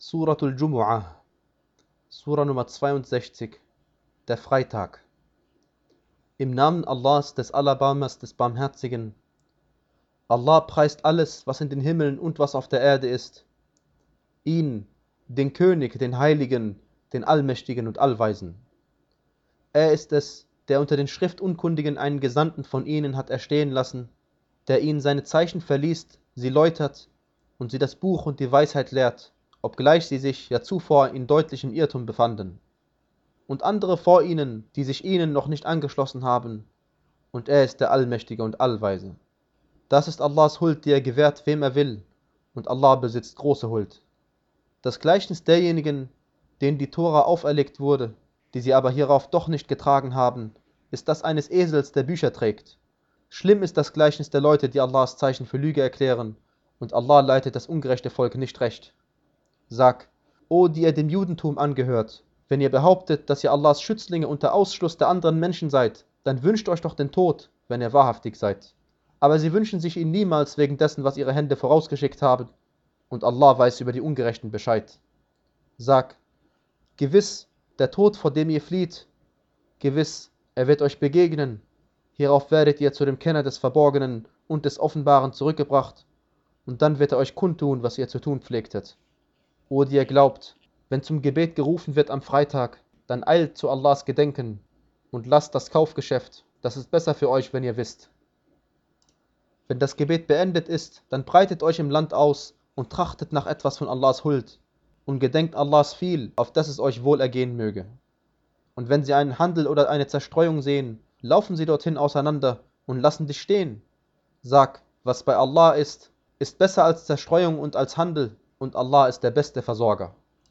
Suratul Jumu'ah, Sura Nummer 62, der Freitag. Im Namen Allahs, des Alabamas, des Barmherzigen. Allah preist alles, was in den Himmeln und was auf der Erde ist. Ihn, den König, den Heiligen, den Allmächtigen und Allweisen. Er ist es, der unter den Schriftunkundigen einen Gesandten von ihnen hat erstehen lassen, der ihnen seine Zeichen verliest, sie läutert und sie das Buch und die Weisheit lehrt obgleich sie sich ja zuvor in deutlichem Irrtum befanden. Und andere vor ihnen, die sich ihnen noch nicht angeschlossen haben, und er ist der Allmächtige und Allweise. Das ist Allahs Huld, die er gewährt, wem er will, und Allah besitzt große Huld. Das Gleichnis derjenigen, denen die Tora auferlegt wurde, die sie aber hierauf doch nicht getragen haben, ist das eines Esels, der Bücher trägt. Schlimm ist das Gleichnis der Leute, die Allahs Zeichen für Lüge erklären, und Allah leitet das ungerechte Volk nicht recht. Sag, O die ihr dem Judentum angehört, wenn ihr behauptet, dass ihr Allahs Schützlinge unter Ausschluss der anderen Menschen seid, dann wünscht euch doch den Tod, wenn ihr wahrhaftig seid. Aber sie wünschen sich ihn niemals wegen dessen, was ihre Hände vorausgeschickt haben, und Allah weiß über die Ungerechten Bescheid. Sag, gewiss, der Tod, vor dem ihr flieht, gewiss, er wird euch begegnen, hierauf werdet ihr zu dem Kenner des Verborgenen und des Offenbaren zurückgebracht, und dann wird er euch kundtun, was ihr zu tun pflegtet. O die ihr glaubt, wenn zum Gebet gerufen wird am Freitag, dann eilt zu Allahs Gedenken und lasst das Kaufgeschäft, das ist besser für euch, wenn ihr wisst. Wenn das Gebet beendet ist, dann breitet euch im Land aus und trachtet nach etwas von Allahs Huld und gedenkt Allahs viel, auf dass es euch wohl ergehen möge. Und wenn sie einen Handel oder eine Zerstreuung sehen, laufen sie dorthin auseinander und lassen dich stehen. Sag, was bei Allah ist, ist besser als Zerstreuung und als Handel und Allah ist der beste Versorger.